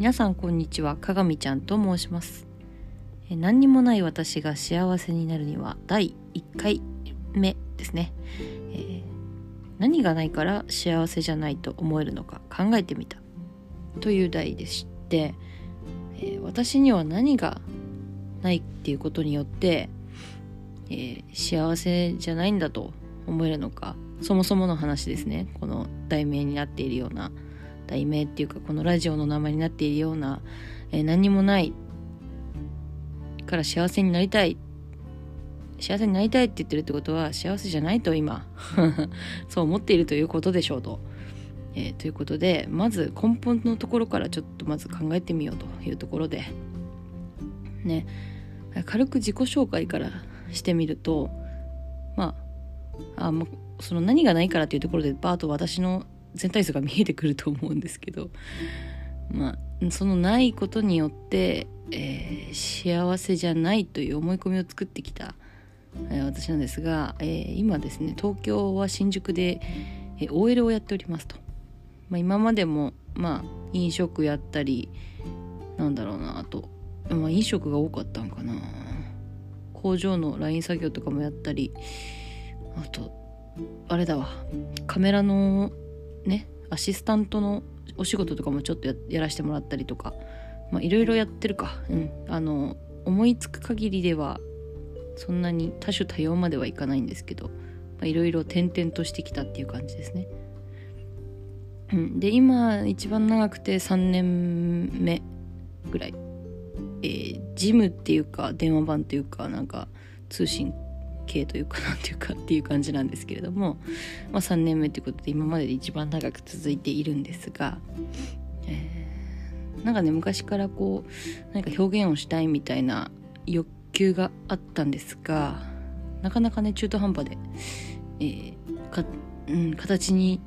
皆さんこんにちは。鏡ちゃんと申します。何にもない私が幸せになるには第1回目ですね、えー何がないから幸せじゃないと思えるのか考えてみた。という題でして、えー私には何がないっていうことによって、えー幸せじゃないんだと思えるのかそもそもの話ですね。この題名になっているような題名っていうかこのラジオの名前になっているような、えー何にもないから幸せになりたい幸せになりたいって言ってるってことは幸せじゃないと今そう思っているということでしょうと。えーということでまず根本のところからちょっとまず考えてみようというところでね軽く自己紹介からしてみるとまああもうその何がないからっていうところでバーと私の全体像が見えてくると思うんですけどまあそのないことによって、えー幸せじゃないという思い込みを作ってきた、えー私なんですが、えー今ですね東京は新宿で、えー OL をやっておりますと、まあ、今までもまあ飲食やったりなんだろうなあと、まあ、飲食が多かったんかな。工場のライン作業とかもやったりあとあれだわ。カメラのねアシスタントのお仕事とかもちょっとやらせてもらったりとかいろいろやってるか。うん。あの思いつく限りではそんなに多種多様まではいかないんですけどいろいろ転々としてきたっていう感じですね。うん、で今一番長くて3年目ぐらい、えージムっていうか電話番というかなんか通信系というかなんていうかっていう感じなんですけれども、まあ、3年目ということで今までで一番長く続いているんですが、えーなんかね昔からこう何か表現をしたいみたいな欲求があったんですがなかなかね中途半端で、えーかうん、形に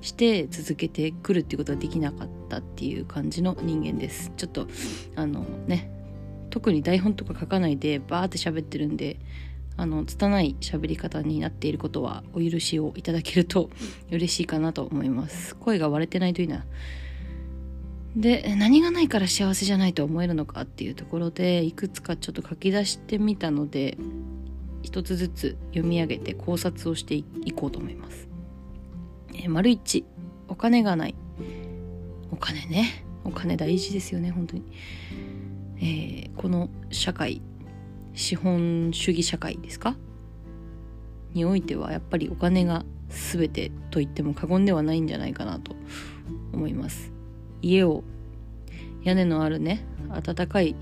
して続けてくるっていうことができなかったっていう感じの人間です。ちょっとあのね特に台本とか書かないでバーって喋ってるんであの拙い喋り方になっていることはお許しをいただけると嬉しいかなと思います。声が割れてないといいな。で何がないから幸せじゃないと思えるのかっていうところでいくつかちょっと書き出してみたので一つずつ読み上げて考察をしていこうと思います。え丸一お金がない。お金ね。お金大事ですよね本当に、えーこの社会。資本主義社会ですか？においてはやっぱりお金が全てと言っても過言ではないんじゃないかなと思います。家を屋根のあるね暖かい、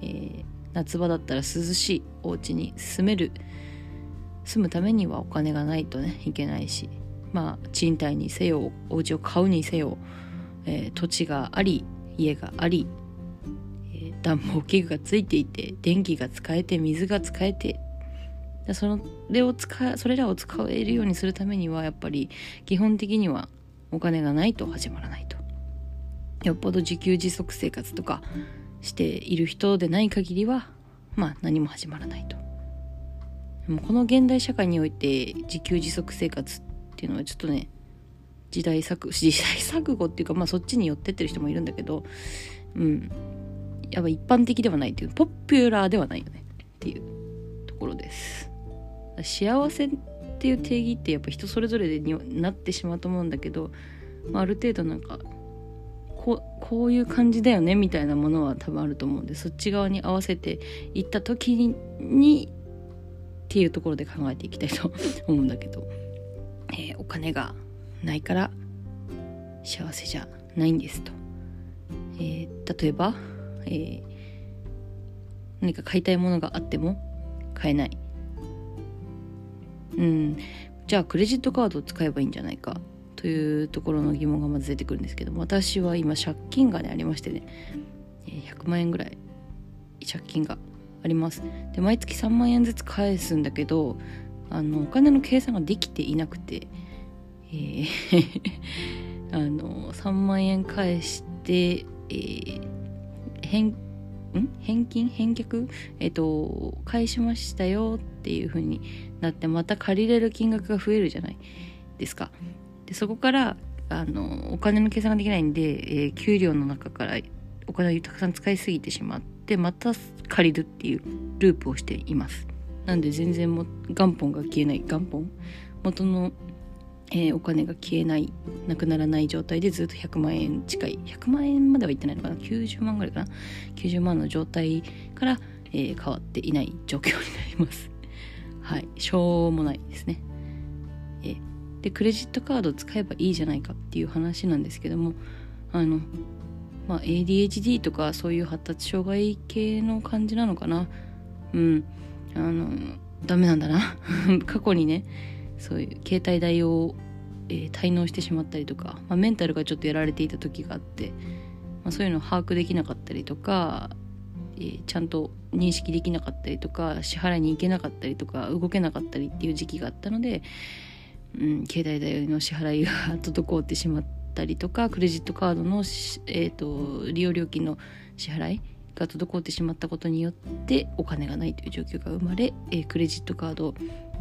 えー夏場だったら涼しいお家に住める住むためにはお金がないとねいけないしまあ賃貸にせよお家を買うにせよ、えー土地があり家があり、暖房器具がついていて電気が使えて水が使えてそのれを使それらを使えるようにするためにはやっぱり基本的にはお金がないと始まらないと。よっぽど自給自足生活とかしている人でない限りはまあ何も始まらないと。でもこの現代社会において自給自足生活っていうのはちょっとね時代錯時代錯誤っていうかまあそっちに寄ってってる人もいるんだけどうん。やっぱ一般的ではないっていうポピュラーではないよねっていうところです。幸せっていう定義ってやっぱ人それぞれでになってしまうと思うんだけど、まあ、ある程度なんかこうこういう感じだよねみたいなものは多分あると思うんでそっち側に合わせていった時ににっていうところで考えていきたいと思うんだけど、えーお金がないから幸せじゃないんですと、えー例えば、えー何か買いたいものがあっても買えない。うん。じゃあクレジットカードを使えばいいんじゃないかというところの疑問がまず出てくるんですけど私は今借金がねありましてね100万円ぐらい借金があります。で毎月3万円ずつ返すんだけどあのお金の計算ができていなくて、えー あの3万円返して、えー返返金？返却？えっ、と返しましたよっていう風になってまた借りれる金額が増えるじゃないですか。でそこからあのお金の計算ができないんで、えー給料の中からお金をたくさん使いすぎてしまってまた借りるっていうループをしています。なんで全然も元本が消えない。元本元の、えー、お金が消えないなくならない状態でずっと100万円近い。100万円まではいってないのかな？90万ぐらいかな？90万の状態から、えー、変わっていない状況になります。はいしょうもないですね。え、でクレジットカードを使えばいいじゃないかっていう話なんですけどもあのまあ ADHD とかそういう発達障害系の感じなのかな？うん。あのダメなんだな。過去にねそういう携帯代を、えー、滞納してしまったりとか、まあ、メンタルがちょっとやられていた時があって、まあ、そういうのを把握できなかったりとか、えー、ちゃんと認識できなかったりとか支払いに行けなかったりとか動けなかったりっていう時期があったので、うん、携帯代の支払いが滞ってしまったりとかクレジットカードの、えーと利用料金の支払いが滞ってしまったことによってお金がないという状況が生まれ、えー、クレジットカード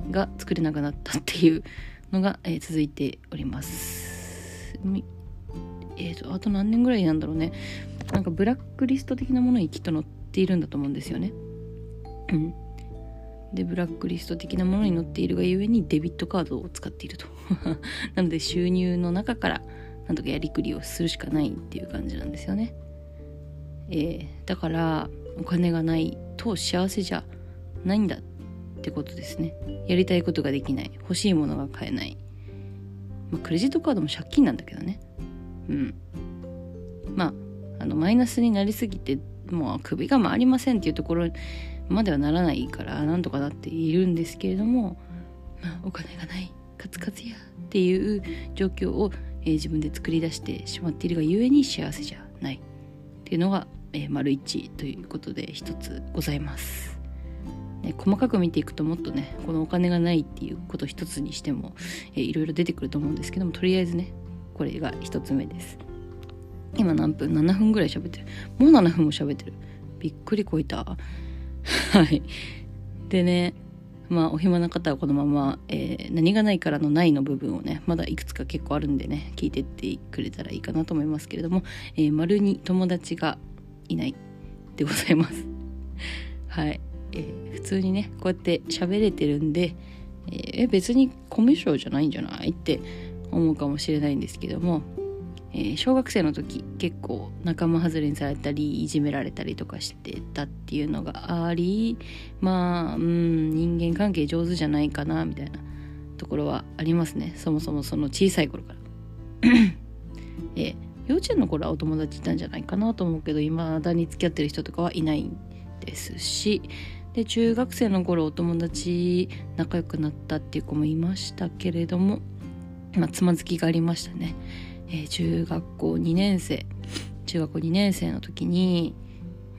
が作れなくなったっていうのが、えー、続いております。えーと、あと何年ぐらいなんだろうねなんかブラックリスト的なものにきっと載っているんだと思うんですよね。うん、でブラックリスト的なものに載っているがゆえにデビットカードを使っていると なので収入の中からなんとかやりくりをするしかないっていう感じなんですよね。えー、だからお金がないと幸せじゃないんだってことですね。やりたいことができない。欲しいものが買えない、まあ、クレジットカードも借金なんだけどね。うん。まああのマイナスになりすぎてもう首が回りませんっていうところまではならないからなんとかなっているんですけれども、まあ、お金がないカツカツやっていう状況を、えー、自分で作り出してしまっているがゆえに幸せじゃないっていうのがえー、丸1ということで一つございます。ね、細かく見ていくともっとねこのお金がないっていうこと一つにしても、えー、いろいろ出てくると思うんですけどもとりあえずねこれが一つ目です。今何分？7分ぐらい喋ってる。もう7分も喋ってる。びっくりこいた。はい。でねまあお暇な方はこのまま、えー、何がないからのないの部分をねまだいくつか結構あるんでね聞いてってくれたらいいかなと思いますけれども、えー、丸に友達がいないでございます。はい、えー、普通にねこうやって喋れてるんで、えー、別にコミュ障じゃないんじゃないって思うかもしれないんですけども、えー、小学生の時結構仲間外れにされたりいじめられたりとかしてたっていうのがありまあうん人間関係上手じゃないかなみたいなところはありますね。そもそもその小さい頃から。えー幼稚園の頃はお友達いたんじゃないかなと思うけどいまだに付き合ってる人とかはいないんですしで中学生の頃お友達仲良くなったっていう子もいましたけれどもまあつまずきがありましたね、えー、中学校2年生中学校2年生の時に、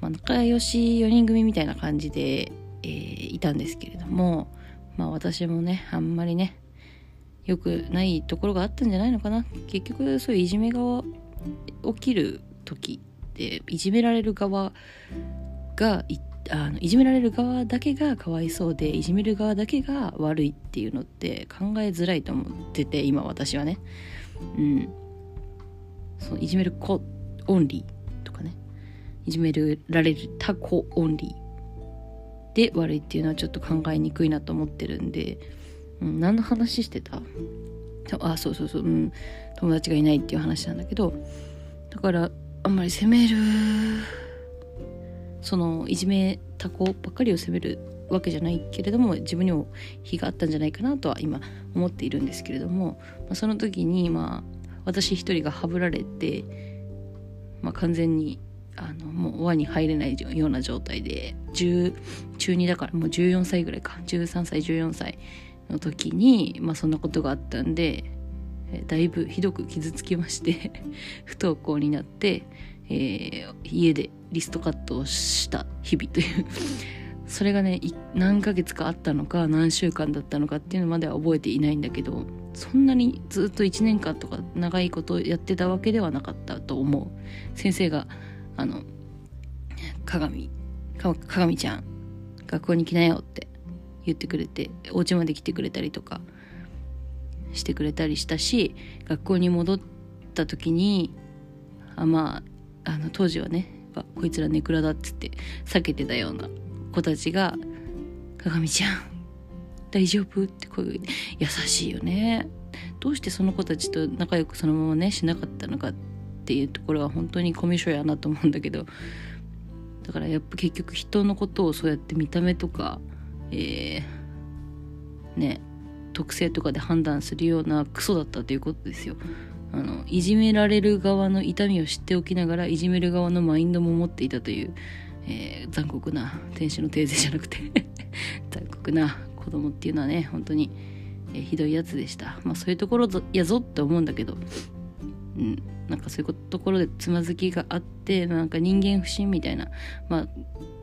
まあ、仲良し4人組みたいな感じで、えー、いたんですけれどもまあ私もねあんまりね良くないところがあったんじゃないのかな。結局そういういじめが起きる時っていじめられる側がいあのいじめられる側だけがかわいそうでいじめる側だけが悪いっていうのって考えづらいと思ってて今私はね。うん。そのいじめる子オンリーとかね。いじめられる他子オンリーで悪いっていうのはちょっと考えにくいなと思ってるんで、うん、何の話してた？あそうそうそう、うん、友達がいないっていう話なんだけどだからあんまり責めるそのいじめた子ばっかりを責めるわけじゃないけれども自分にも非があったんじゃないかなとは今思っているんですけれども、まあ、その時にまあ私一人がはぶられて、まあ、完全にあのもう輪に入れないような状態で中2だからもう14歳ぐらいか。13歳14歳。の時に、まあ、そんなことがあったんで、だいぶひどく傷つきまして 不登校になって、えー、家でリストカットをした日々という。それがね何ヶ月かあったのか何週間だったのかっていうのまでは覚えていないんだけどそんなにずっと1年間とか長いことやってたわけではなかったと思う。先生があの鏡鏡ちゃん学校に来なよって言ってくれてお家まで来てくれたりとかしてくれたりしたし学校に戻った時にあまああの当時はねこいつらネクラだっつって避けてたような子たちが「鏡ちゃん大丈夫?」って声が優しいよねどうしてその子たちと仲良くそのままねしなかったのか？っていうところは本当にコミュ障やなと思うんだけどだからやっぱ結局人のことをそうやって見た目とかえー、ね特性とかで判断するようなクソだったということですよ。あのいじめられる側の痛みを知っておきながらいじめる側のマインドも持っていたという、えー、残酷な天使のテーゼじゃなくて 残酷な子供っていうのはね本当に、えー、ひどいやつでした。まあそういうところやぞって思うんだけどうんなんかそういうところでつまずきがあってなんか人間不信みたいなまあ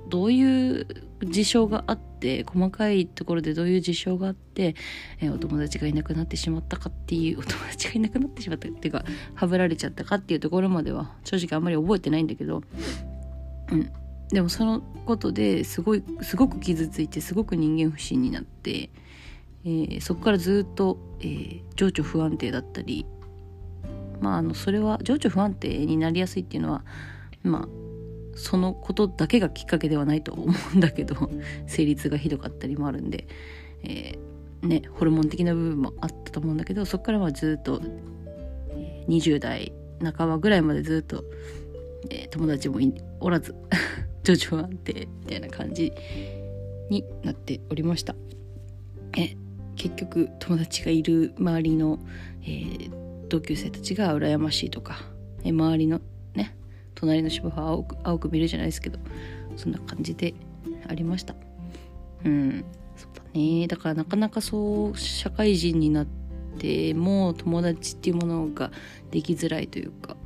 どういう事象があって細かいところでどういう事象があって、えー、お友達がいなくなってしまったかっていうお友達がいなくなってしまったっていうかはぶられちゃったかっていうところまでは正直あんまり覚えてないんだけどうん。でもそのことですごいすごく傷ついてすごく人間不信になって、えー、そこからずっと、えー、情緒不安定だったりまああのそれは情緒不安定になりやすいっていうのはまあそのことだけがきっかけではないと思うんだけど生理痛がひどかったりもあるんで、えー、ねホルモン的な部分もあったと思うんだけどそこからはずっと20代半ばぐらいまでずっと、えー、友達もおらず 徐々安定みたいな感じになっておりました。え結局友達がいる周りの、えー、同級生たちが羨ましいとか、え周りの隣の芝生は青く青く見るじゃないですけどそんな感じでありました。うんそうだね。だからなかなかそう社会人になっても友達っていうものができづらいというか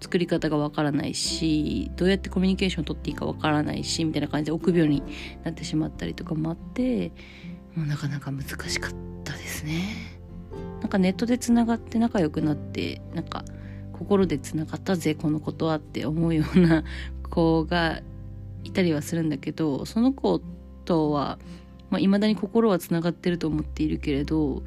作り方がわからないしどうやってコミュニケーションを取っていいかわからないしみたいな感じで臆病になってしまったりとかもあってもうなかなか難しかったですね。なんかネットでつながって仲良くなってなんか心でつながったぜこのことはって思うような 子がいたりはするんだけどその子とはい、まあ、未だに心はつながってると思っているけれど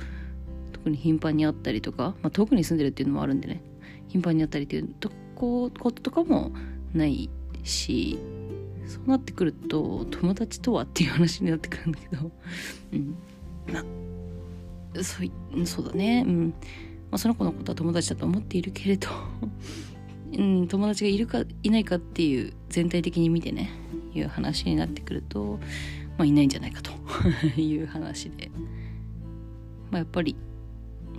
特に頻繁に会ったりとか、まあ、遠くに住んでるっていうのもあるんでね頻繁に会ったりっていうとここととかもないしそうなってくると友達とはっていう話になってくるんだけどうん。まあそそうだねうん。まあ、その子のことは友達だと思っているけれど うん、友達がいるかいないかっていう全体的に見てねいう話になってくると、まあ、いないんじゃないかと いう話で、まあ、やっぱり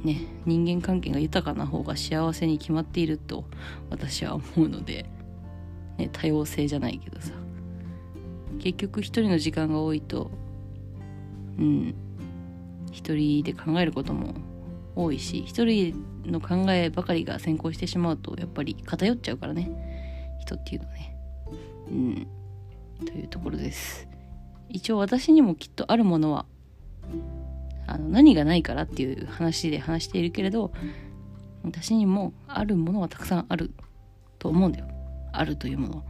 ね人間関係が豊かな方が幸せに決まっていると私は思うので、ね、多様性じゃないけどさ。結局一人の時間が多いとうん一人で考えることも多いし一人の考えばかりが先行してしまうとやっぱり偏っちゃうからね。人っていうのね。うん。というところです。一応私にもきっとあるものはあの何がないからっていう話で話しているけれど私にもあるものはたくさんあると思うんだよ。あるというもの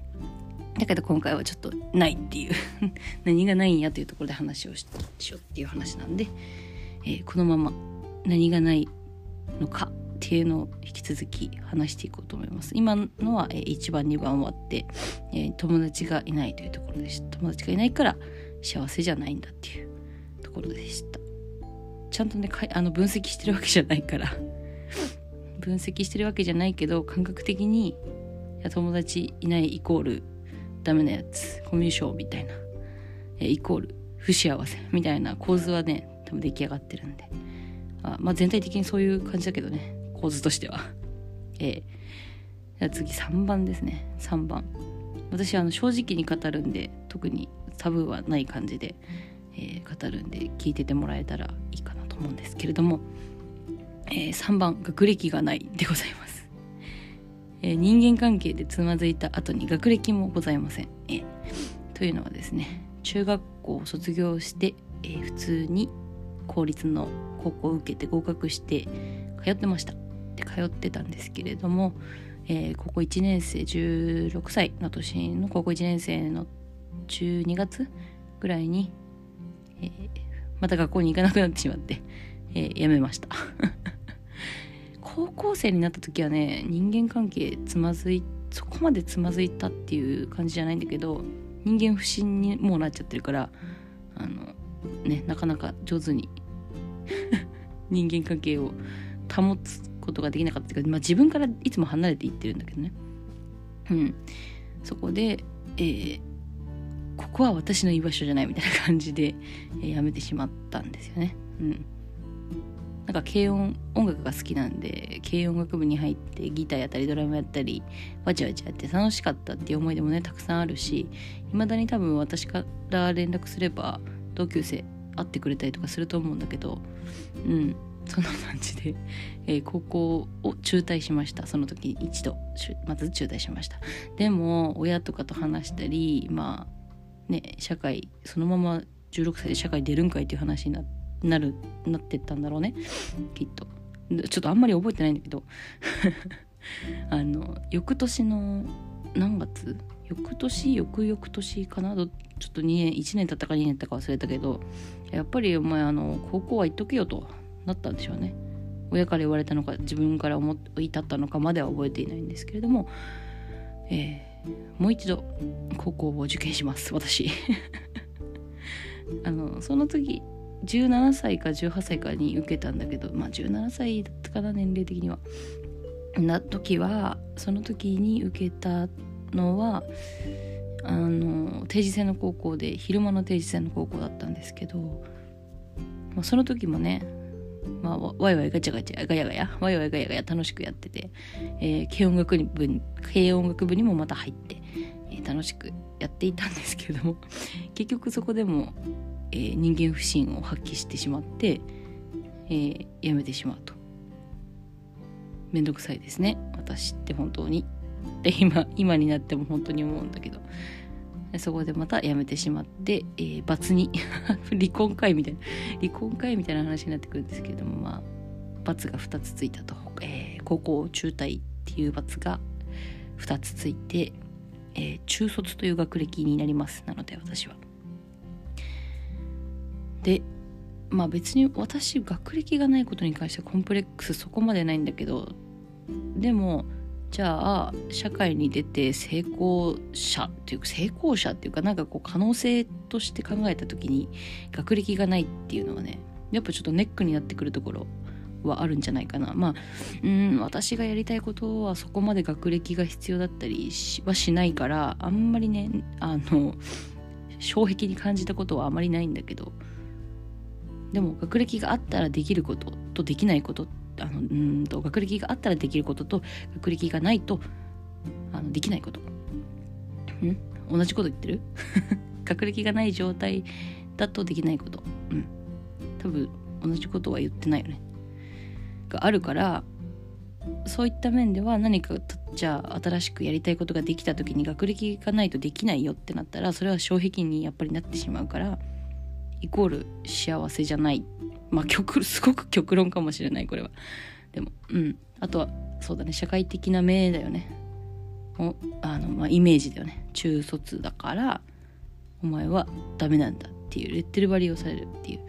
だけど今回はちょっとないっていう。何がないんやというところで話をしようっていう話なんで、えー、このまま何がないのかっていうのを引き続き話していこうと思います。今のは、え1番2番終わって、え友達がいないというところでした。友達がいないから幸せじゃないんだっていうところでした。ちゃんとねあの分析してるわけじゃないから。分析してるわけじゃないけど感覚的に友達いないイコールダメなやつコミュ障みたいな、えイコール不幸せみたいな構図はね多分出来上がってるんで。あまあ全体的にそういう感じだけどね。構図としては。えー、じゃあ次3番ですね。3番。私あの正直に語るんで特にタブーはない感じで、えー、語るんで聞いててもらえたらいいかなと思うんですけれども、えー、3番。学歴がないでございます、えー、人間関係でつまずいた後に学歴もございません、えー、というのはですね中学校を卒業して、えー、普通に公立の高校を受けて合格して通ってました。で通ってたんですけれども、えー、高校1年生16歳の年の高校1年生の12月ぐらいに、えー、また学校に行かなくなってしまって、えー、辞めました。高校生になった時はね人間関係つまずいそこまでつまずいたっていう感じじゃないんだけど人間不信にもうなっちゃってるからあのねなかなか上手に 人間関係を保つことができなかったっていうか、まあ、自分からいつも離れていってるんだけどね。うん。そこで、えー、ここは私の居場所じゃないみたいな感じで、えー、やめてしまったんですよね。うん。なんか軽音音楽が好きなんで軽音楽部に入ってギターやったりドラムやったりわちゃわちゃやって楽しかったっていう思い出もねたくさんあるし未だに多分私から連絡すれば同級生会ってくれたりとかすると思うんだけどうんそんな感じで、えー、高校を中退しました。その時一度まず中退しました。でも親とかと話したりまあね社会そのまま16歳で社会出るんかいっていう話になってなるなってったんだろうね。きっと。ちょっとあんまり覚えてないんだけど。あの翌年の何月？翌年？翌々年かな？ちょっと2年1年経ったか2年経ったか忘れたけどやっぱりお前あの高校は行っとけよとなったんでしょうね。親から言われたのか自分から思い立ったのかまでは覚えていないんですけれども、えー、もう一度高校を受験します私。あのその時17歳か18歳かに受けたんだけどまあ17歳だったかな年齢的には。な時はその時に受けたのはあの定時制の高校で昼間の定時制の高校だったんですけど、まあ、その時もねまあ、ワイワイガチャガチャガヤガヤワイワイガヤガヤ楽しくやってて、えー、軽音楽部軽音楽部にもまた入って、えー、楽しくやっていたんですけども 結局そこでもえー、人間不信を発揮してしまって、えー、やめてしまうと。めんどくさいですね。私って本当に。で今今になっても本当に思うんだけど。そこでまた辞めてしまって、えー、罰に 離婚会みたいな離婚会みたいな話になってくるんですけどもまあ罰が2つついたと、えー、高校中退っていう罰が2つついて、えー、中卒という学歴になります。なので私は。でまあ別に私学歴がないことに関してはコンプレックスそこまでないんだけどでもじゃあ社会に出て成功者っていうか成功者っていうかなんかこう可能性として考えた時に学歴がないっていうのはねやっぱちょっとネックになってくるところはあるんじゃないかな。まあうん私がやりたいことはそこまで学歴が必要だったりはしないからあんまりねあの障壁に感じたことはあまりないんだけどでも学歴があったらできることとできないことってあのうんと学歴があったらできることと学歴がないとあのできないこと。ん？同じこと言ってる？学歴がない状態だとできないこと。うん。多分同じことは言ってないよね。があるからそういった面では何かじゃあ新しくやりたいことができた時に学歴がないとできないよってなったらそれは障壁にやっぱりなってしまうからイコール幸せじゃない。まあ極すごく極論かもしれないこれは。でもうん。あとはそうだね社会的な名だよね。おあの、まあ、イメージだよね。中卒だからお前はダメなんだっていうレッテル貼りをされるっていう。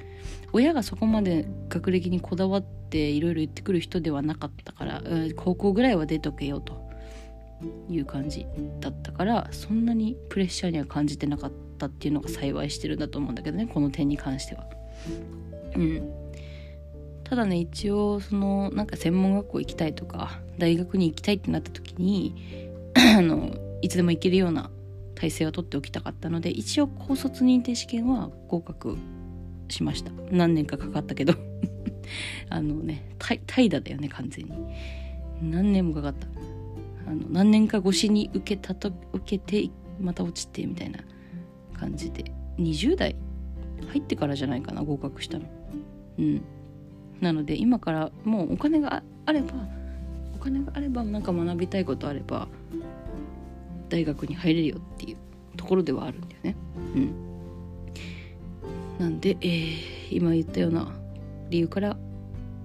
親がそこまで学歴にこだわっていろいろ言ってくる人ではなかったから、うん高校ぐらいは出とけよと。いう感じだったからそんなにプレッシャーには感じてなかったっていうのが幸いしてるんだと思うんだけどねこの点に関しては。うん。ただね一応そのなんか専門学校行きたいとか大学に行きたいってなった時に あのいつでも行けるような体制を取っておきたかったので一応高卒認定試験は合格しました。何年かかかったけど。あのね怠惰だよね完全に。何年もかかった。あの何年か越しに受けたと受けてまた落ちてみたいな感じで。20代入ってからじゃないかな合格したの。うん。なので今からもうお金があればお金があればなんか学びたいことあれば大学に入れるよっていうところではあるんだよね。うん。なんで、えー、今言ったような理由から、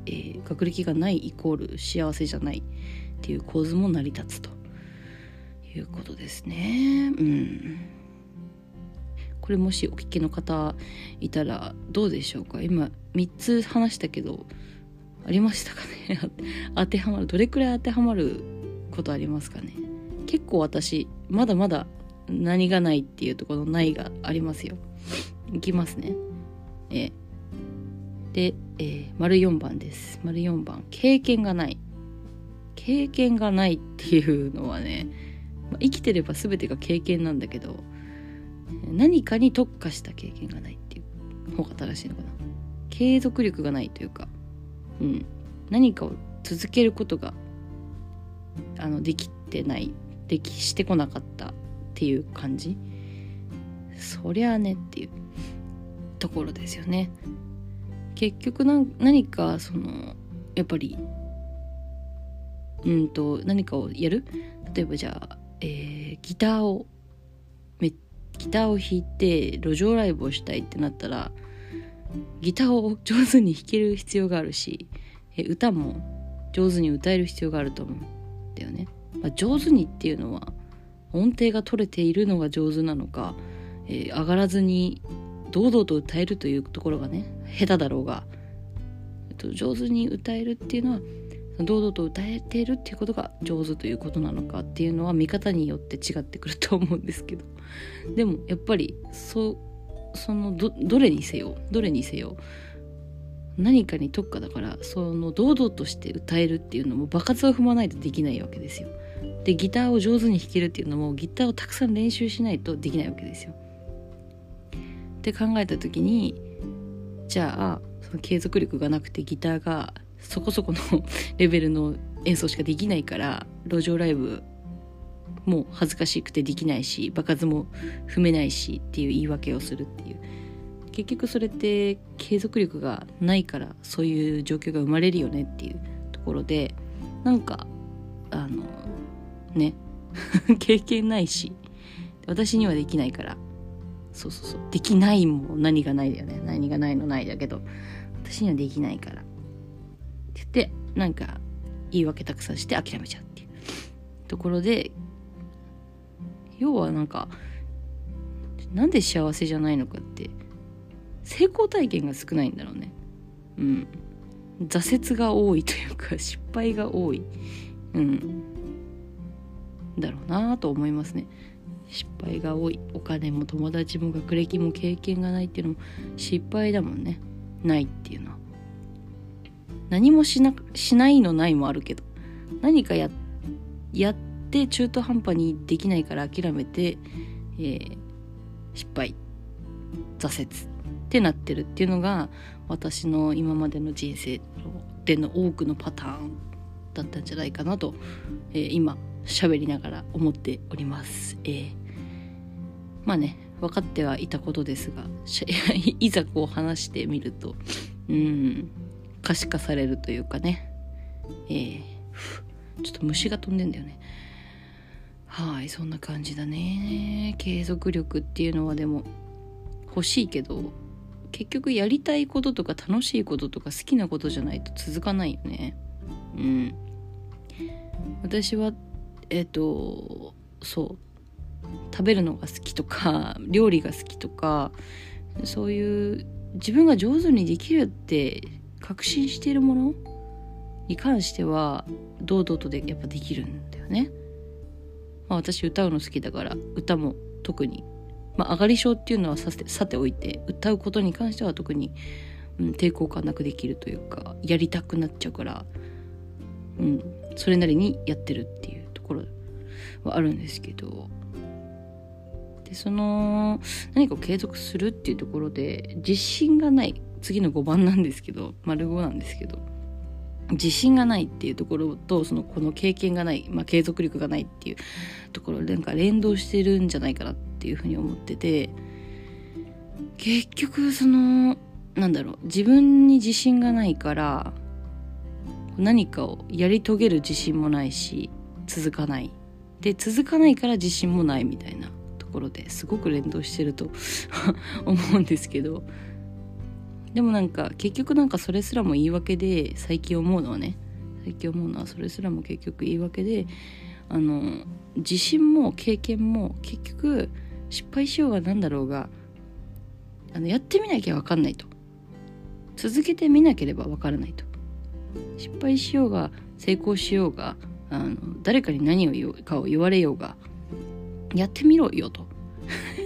えー、学歴がないイコール幸せじゃないっていう構図も成り立つということですね。うん。これもしお聞きの方いたらどうでしょうか？今3つ話したけどありましたかね？当てはまるどれくらい当てはまることありますかね？結構私まだまだ何がないっていうところのないがありますよ。いきますね。え、で、えー、丸4番です。丸4番。経験がない。経験がないっていうのはね、まあ、生きてれば全てが経験なんだけど何かに特化した経験がないっていう方が正しいのかな。継続力がないというか、うん、何かを続けることがあのできてない。できしてこなかったっていう感じ。そりゃあねっていうところですよね。結局何かそのやっぱりうんと何かをやる？例えばじゃあ、えー、ギターをギターを弾いて路上ライブをしたいってなったらギターを上手に弾ける必要があるし、え歌も上手に歌える必要があると思うんだよね。まあ、上手にっていうのは音程が取れているのが上手なのか、えー、上がらずに堂々と歌えるというところがね下手だろうが、えっと、上手に歌えるっていうのは堂々と歌えているっていうことが上手ということなのかっていうのは見方によって違ってくると思うんですけど でもやっぱりそそのどどれにせよどれにせよ何かに特化だからその堂々として歌えるっていうのも場数を踏まないとできないわけですよ。でギターを上手に弾けるっていうのもギターをたくさん練習しないとできないわけですよ。って考えた時にじゃあその継続力がなくてギターがそこそこの レベルの演奏しかできないから路上ライブも恥ずかしくてできないし場数も踏めないしっていう言い訳をするっていう。結局それって継続力がないからそういう状況が生まれるよねっていうところでなんかあのね 経験ないし私にはできないから。そうそうそう。できないも何がないだよね。何がないのないだけど私にはできないから。って言ってなんか言い訳たくさんして諦めちゃうっていうところで要はなんかなんで幸せじゃないのかって成功体験が少ないんだろうね。うん。挫折が多いというか失敗が多い。うん。だろうなと思いますね。失敗が多い。お金も友達も学歴も経験がないっていうのも失敗だもんね。ないっていうのは。何もしなしないのないもあるけど何かややって中途半端にできないから諦めて、えー、失敗挫折ってなってるっていうのが私の今までの人生での多くのパターンだったんじゃないかなと、えー、今喋りながら思っております。えー、まあね分かってはいたことですが いざこう話してみるとうん可視化されるというかね。えー、ちょっと虫が飛んでんだよね。はいそんな感じだね。継続力っていうのはでも欲しいけど結局やりたいこととか楽しいこととか好きなことじゃないと続かないよね。うん。私はえっ、ー、とそう。食べるのが好きとか料理が好きとかそういう自分が上手にできるって確信しているものに関しては堂々とでやっぱできるんだよね。まあ、私歌うの好きだから歌も特に、まあ、上がり症っていうのはさてさておいて歌うことに関しては特に、うん、抵抗感なくできるというかやりたくなっちゃうから、うん、それなりにやってるっていうところはあるんですけどでその何かを継続するっていうところで自信がない次の5番なんですけど丸5なんですけど自信がないっていうところとそのこの経験がない、まあ、継続力がないっていうところなんか連動してるんじゃないかなっていうふうに思ってて結局そのなんだろう自分に自信がないから何かをやり遂げる自信もないし続かない。で続かないから自信もないみたいなところですごく連動してると 思うんですけどでもなんか結局なんかそれすらも言い訳で最近思うのはね最近思うのはそれすらも結局言い訳であの自信も経験も結局失敗しようが何だろうがあのやってみなきゃ分かんないと。続けてみなければ分からないと。失敗しようが成功しようがあの誰かに何を言うかを言われようがやってみろよと。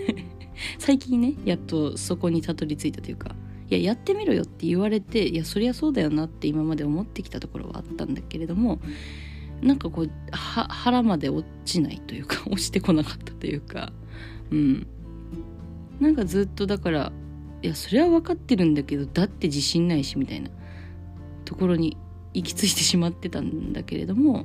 最近ねやっとそこにたどり着いたというかいややってみろよって言われていやそりゃそうだよなって今まで思ってきたところはあったんだけれどもなんかこう腹まで落ちないというか 落ちてこなかったというかうん。なんかずっとだからいやそれは分かってるんだけどだって自信ないしみたいなところに行き着いてしまってたんだけれども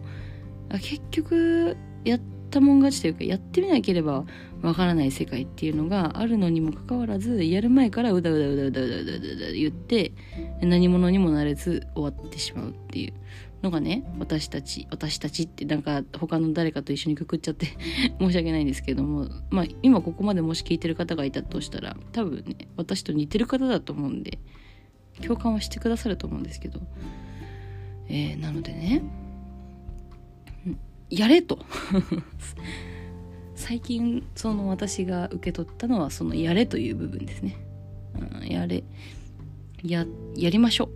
結局やってたもん勝ちというかやってみなければわからない世界っていうのがあるのにもかかわらずやる前からうだうだうだうだうだうだうだ言って何者にもなれず終わってしまうっていうのがね私たち私たちってなんか他の誰かと一緒にくくっちゃって 申し訳ないんですけどもまあ今ここまでもし聞いてる方がいたとしたら多分ね私と似てる方だと思うんで共感はしてくださると思うんですけど。えー、なのでねやれと。最近その私が受け取ったのはそのやれという部分ですね、うん、やれ。ややりましょう。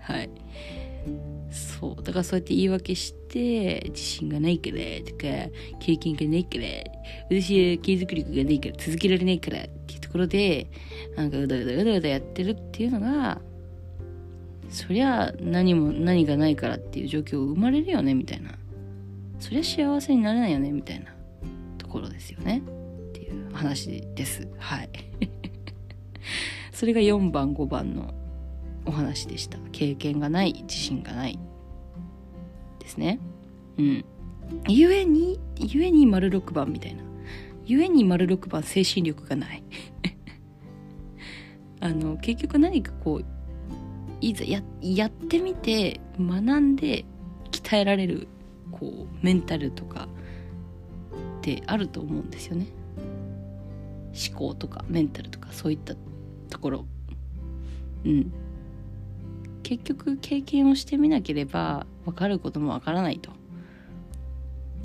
はい。そう。だからそうやって言い訳して自信がないからとか経験がないから私は継続力がないから続けられないからっていうところでなんかうだうだうだうだやってるっていうのがそりゃ何も何がないからっていう状況生まれるよねみたいな。そりゃ幸せになれないよねみたいなところですよねっていう話です。はい。それが4番5番のお話でした。経験がない自信がないですね。うん。ゆえにゆえに丸6番みたいな。ゆえに丸6番精神力がない。あの結局何かこういざややってみて学んで鍛えられるこうメンタルとかってあると思うんですよね。思考とかメンタルとかそういったところ。うん。結局経験をしてみなければ分かることも分からないと。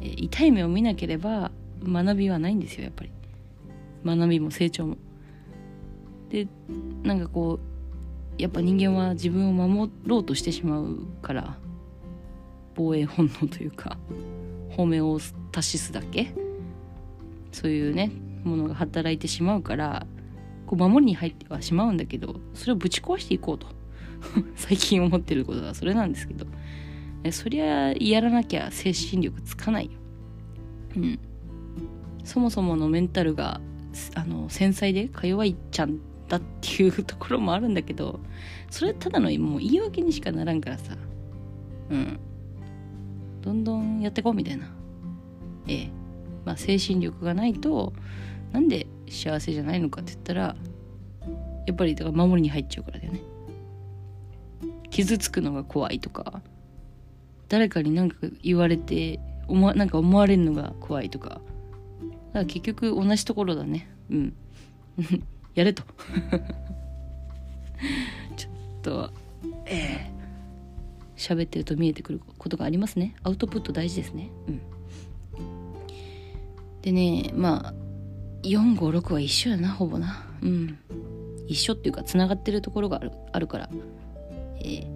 痛い目を見なければ学びはないんですよやっぱり。学びも成長も。でなんかこうやっぱ人間は自分を守ろうとしてしまうから防衛本能というかホメオスタシスだけ？そういうねものが働いてしまうからこう守りに入ってはしまうんだけどそれをぶち壊していこうと。最近思ってることはそれなんですけど。そりゃやらなきゃ精神力つかないよ。うん。そもそものメンタルがあの繊細でか弱いちゃんったっていうところもあるんだけどそれはただのもう言い訳にしかならんからさ。うん。どんどんやってこうみたいな。ええ。まあ精神力がないとなんで幸せじゃないのかって言ったらやっぱりだから守りに入っちゃうからだよね。傷つくのが怖いとか誰かに何か言われて思なんか思われるのが怖いとか。だから結局同じところだね。うん。やれと。ちょっとええ。喋ってると見えてくることがありますね。アウトプット大事ですね。うん。でねまあ456は一緒やなほぼな。うん。一緒っていうかつながってるところがあるあるから。ええ。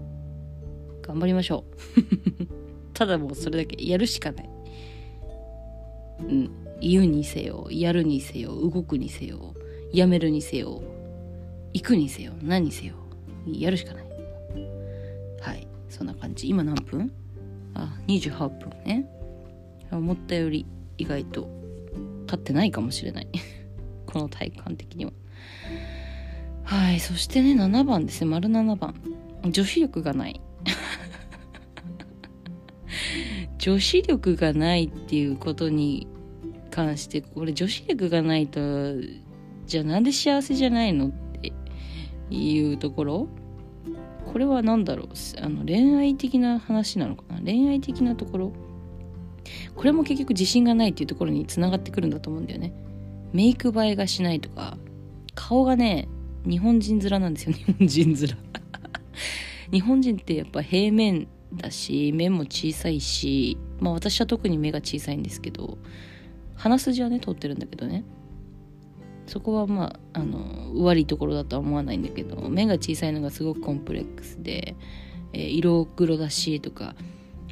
頑張りましょう。ただもうそれだけやるしかない。うん。言うにせよやるにせよ動くにせよ。やめるにせよ行くにせよ何にせよやるしかない。はいそんな感じ。今何分？あ28分ね。思ったより意外と経ってないかもしれない。この体感的には。はいそしてね7番ですね。丸7番。女子力がない。女子力がないっていうことに関してこれ女子力がないとじゃあなんで幸せじゃないのっていうところ？これは何だろう？あの恋愛的な話なのかな？恋愛的なところ？これも結局自信がないっていうところにつながってくるんだと思うんだよね。メイク映えがしないとか。顔がね日本人面なんですよ。日本人面。日本人ってやっぱ平面だし目も小さいしまあ私は特に目が小さいんですけど鼻筋はね通ってるんだけどね。そこはまああの悪いところだとは思わないんだけど目が小さいのがすごくコンプレックスで、えー、色黒だしとか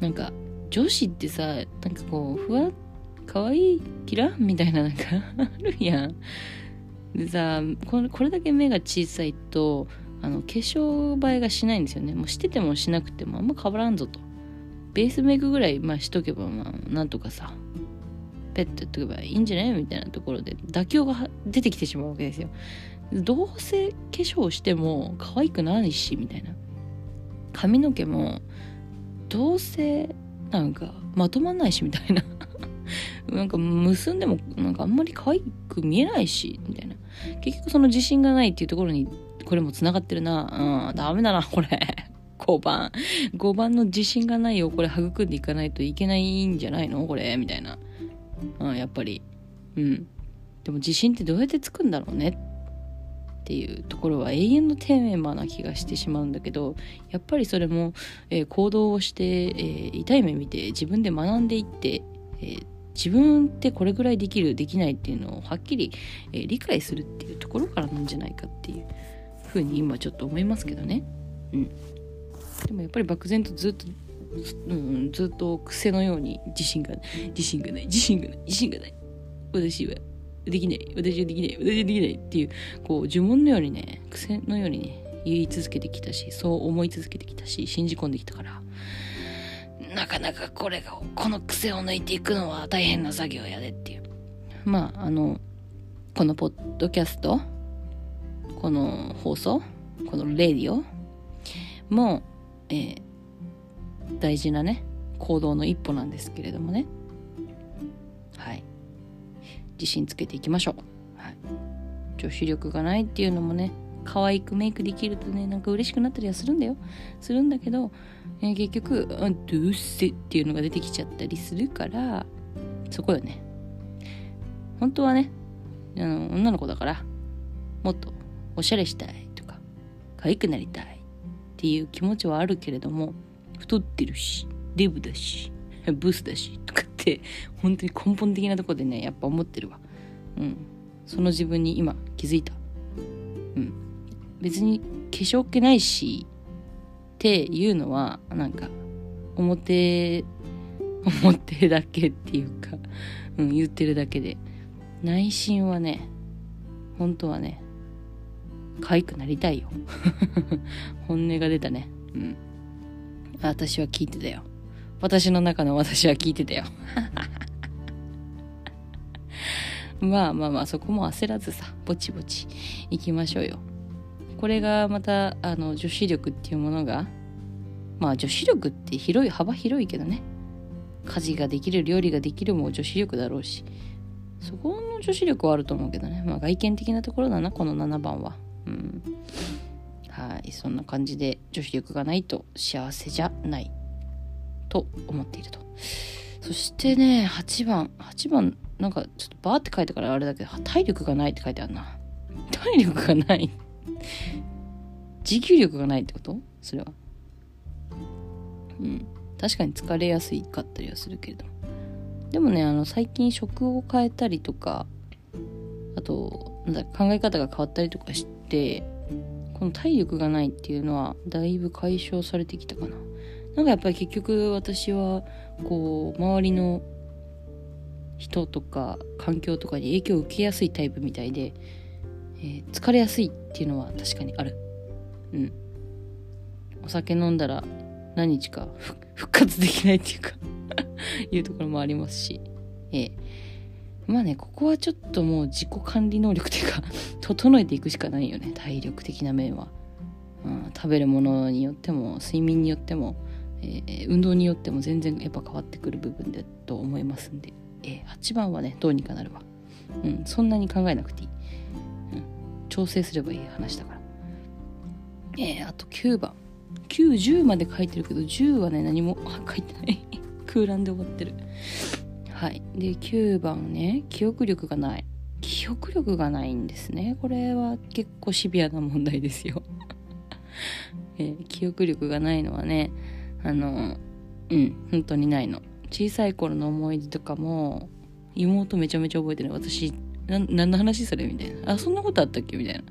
なんか女子ってさなんかこうふわかわいいキラ？みたいななんかあるやん。でさこれこれだけ目が小さいとあの化粧映えがしないんですよね。もうしててもしなくてもあんま変わらんぞと。ベースメイクぐらい、まあ、しとけばまあなんとかさ。ペットやっとけばいいんじゃないみたいなところで妥協が出てきてしまうわけですよ。どうせ化粧しても可愛くないしみたいな。髪の毛もどうせなんかまとまんないしみたいな。なんか結んでもなんかあんまり可愛く見えないしみたいな。結局その自信がないっていうところにこれも繋がってるな。うんダメだなこれ。5番。5番の自信がないをこれ育んでいかないといけないんじゃないの？これ。みたいな。うんやっぱり。うん。でも自信ってどうやってつくんだろうね。っていうところは永遠のテーマな気がしてしまうんだけどやっぱりそれも、えー、行動をして、えー、痛い目見て自分で学んでいって、えー、自分ってこれぐらいできるできないっていうのをはっきり、え理解するっていうところからなんじゃないかっていうふうに今ちょっと思いますけどね。うん、でもやっぱり漠然とずっとうん、ずっと癖のように自信が自信がない。自信がない。自信がない。私は。できない、私はできない、私はできないっていう、こう呪文のようにね、癖のようにね、言い続けてきたし、そう思い続けてきたし、信じ込んできたから、なかなかこれが、この癖を抜いていくのは大変な作業やでっていう。まあ、あの、このポッドキャスト、この放送、このレディオも、えー、大事なね、行動の一歩なんですけれどもね。はい。自信つけていきましょう、はい、女子力がないっていうのもね可愛くメイクできるとねなんか嬉しくなったりはするんだよするんだけど、えー、結局「うんどうせ」っていうのが出てきちゃったりするからそこよね本当はねあの女の子だからもっとおしゃれしたいとか可愛くなりたいっていう気持ちはあるけれども太ってるしデブだしブスだしとかって本当に根本的なとこでねやっぱ思ってるわ。うん。その自分に今気づいた。うん。別に化粧気ないしっていうのはなんか表表だけっていうか、うん、言ってるだけで。内心はね本当はね可愛くなりたいよ。本音が出たね。うん。私は聞いてたよ私の中の私は聞いてたよ。まあまあまあ、そこも焦らずさ、ぼちぼち行きましょうよ。これがまた、あの、女子力っていうものが、まあ女子力って広い、幅広いけどね。家事ができる、料理ができるも女子力だろうし、そこの女子力はあると思うけどね。まあ外見的なところだな、この7番は。うん。はい、そんな感じで女子力がないと幸せじゃないと思っていると。そしてね、8番。8番、なんかちょっとバーって書いてからあれだけど、体力がないって書いてあるな。体力がない。持久力がないってこと？それは。うん。確かに疲れやすいかったりはするけれどでもね、あの、最近食を変えたりとか、あと、なんだ、考え方が変わったりとかして、この体力がないっていうのは、だいぶ解消されてきたかな。なんかやっぱり結局私はこう周りの人とか環境とかに影響を受けやすいタイプみたいで、えー、疲れやすいっていうのは確かにある。うん。お酒飲んだら何日か 復活できないっていうか いうところもありますし。ええまあねここはちょっともう自己管理能力っていうか 整えていくしかないよね体力的な面は、うん、食べるものによっても睡眠によってもえー、運動によっても全然やっぱ変わってくる部分だと思いますんで、えー、8番はねどうにかなるわ、うん、そんなに考えなくていい、うん、調整すればいい話だから。えー、あと9番。910まで書いてるけど10はね何も書いてない。空欄で終わってる。はい。で9番ね記憶力がない。記憶力がないんですね。これは結構シビアな問題ですよ。え、記憶力がないのはねあのうん本当にないの。小さい頃の思い出とかも妹めちゃめちゃ覚えてる私何の話それみたいな。あそんなことあったっけ？みたいな。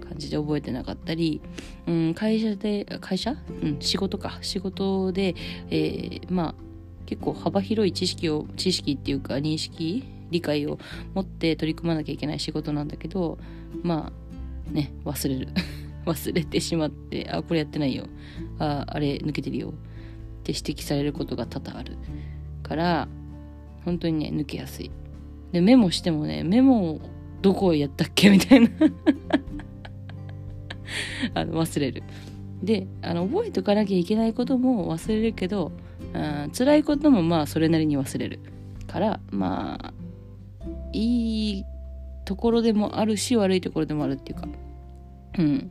感感じで覚えてなかったり、うん、会社で会社、うん、仕事か。仕事で、えー、まあ結構幅広い知識を知識っていうか認識理解を持って取り組まなきゃいけない仕事なんだけどまあね忘れる。忘れてしまってあこれやってないよ。ああれ抜けてるよ。って指摘されることが多々あるから本当にね抜けやすい。でメモしてもねメモどこやったっけ？みたいな。あの忘れる。であの覚えておかなきゃいけないことも忘れるけどあ辛いこともまあそれなりに忘れるからまあいいところでもあるし悪いところでもあるっていうか。うん。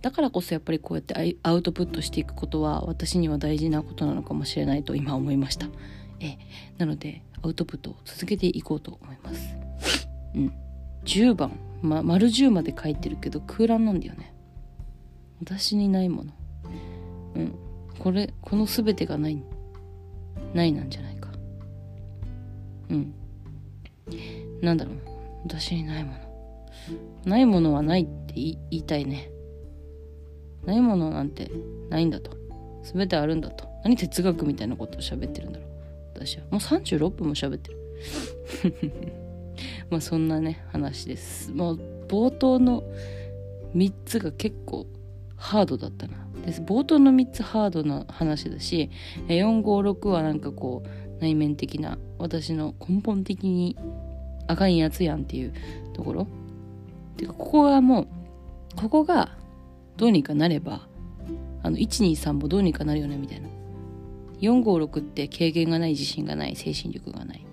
だからこそやっぱりこうやってアウトプットしていくことは私には大事なことなのかもしれないと今思いました。えなのでアウトプットを続けていこうと思います。うん。10番、ま、丸10まで書いてるけど空欄なんだよね。私にないもの。うん。これこの全てがない。ないなんじゃないか。うん。なんだろう。私にないもの。ないものはないって言いたいね。ないものなんてないんだと。全てあるんだと。何哲学みたいなことを喋ってるんだろう。私は。もう36分も喋ってる。まあそんなね話です。もう冒頭の3つが結構ハードだったな。です。冒頭の3つハードな話だし456はなんかこう内面的な私の根本的にあかんやつやんっていうところ。てかここがもうここがどうにかなればあの123もどうにかなるよねみたいな。456って経験がない自信がない精神力がない。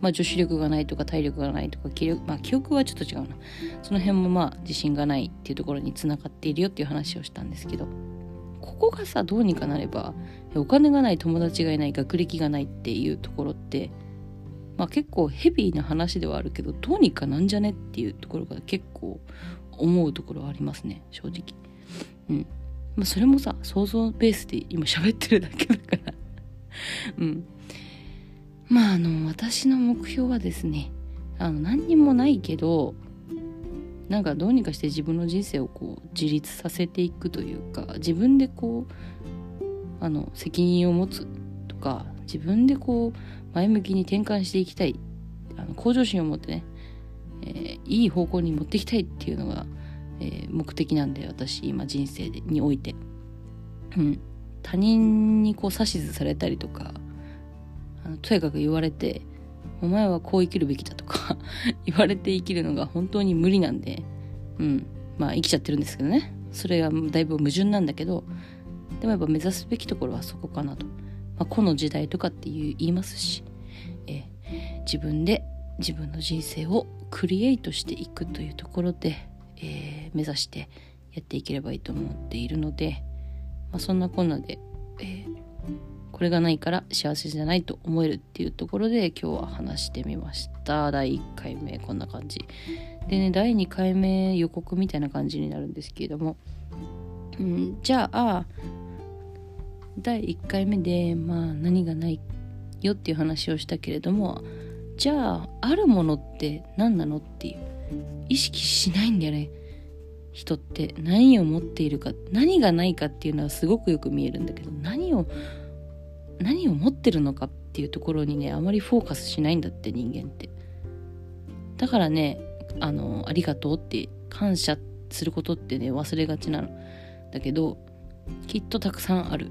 まあ女子力がないとか体力がないとか記憶,、まあ、記憶はちょっと違うな。その辺もまあ自信がないっていうところにつながっているよっていう話をしたんですけど。ここがさどうにかなればお金がない友達がいない学歴がないっていうところってまあ結構ヘビーな話ではあるけどどうにかなんじゃねっていうところが結構思うところはありますね正直。うん。まあそれもさ想像ベースで今喋ってるだけだから。うん。まああの私の目標はですねあの何にもないけどなんかどうにかして自分の人生をこう自立させていくというか自分でこうあの責任を持つとか自分でこう前向きに転換していきたいあの向上心を持ってね、えー、いい方向に持っていきたいっていうのが、えー、目的なんで私今人生において、うん、他人にこう指図されたりとかとやかく言われてお前はこう生きるべきだとか 言われて生きるのが本当に無理なんで、うん、まあ生きちゃってるんですけどね。それがだいぶ矛盾なんだけどでもやっぱ目指すべきところはそこかなと。まあ、個の時代とかって言いますし、え、自分で自分の人生をクリエイトしていくというところで、えー、目指してやっていければいいと思っているので、まあ、そんなこんなで、えー、これがないから幸せじゃないと思えるっていうところで今日は話してみました。第1回目こんな感じ。でね第2回目予告みたいな感じになるんですけれども、うん、じゃあ第1回目でまあ何がないよっていう話をしたけれどもじゃああるものって何なのっていう。意識しないんだよね。人って何を持っているか何がないかっていうのはすごくよく見えるんだけど何を何を持ってるのかっていうところにねあまりフォーカスしないんだって人間って。だからねあのありがとうって感謝することってね忘れがちなの。だけどきっとたくさんある。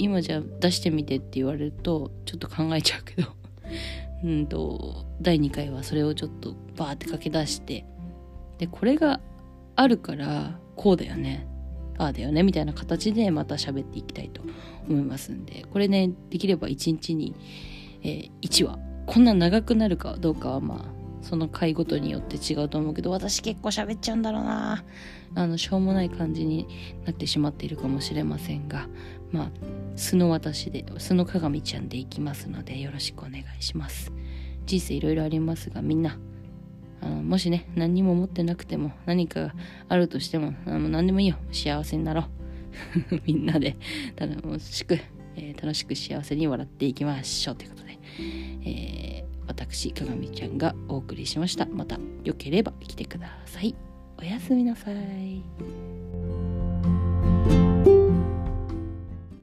今じゃ出してみてって言われるとちょっと考えちゃうけど。うんと第2回はそれをちょっとバーって書き出して。でこれがあるからこうだよね。ああだよねみたいな形でまた喋っていきたいと思いますんで。これねできれば1日に、えー、1話。こんな長くなるかどうかはまあその回ごとによって違うと思うけど私結構喋っちゃうんだろうな。あのしょうもない感じになってしまっているかもしれませんがまあ素の私で素の鏡ちゃんでいきますのでよろしくお願いします。人生いろいろありますがみんなあのもしね何にも持ってなくても何かがあるとしてもあの何でもいいよ。幸せになろう。みんなで楽しく、えー、楽しく幸せに笑っていきましょうということで、えー、私鏡ちゃんがお送りしました。またよければ来てください。おやすみなさい。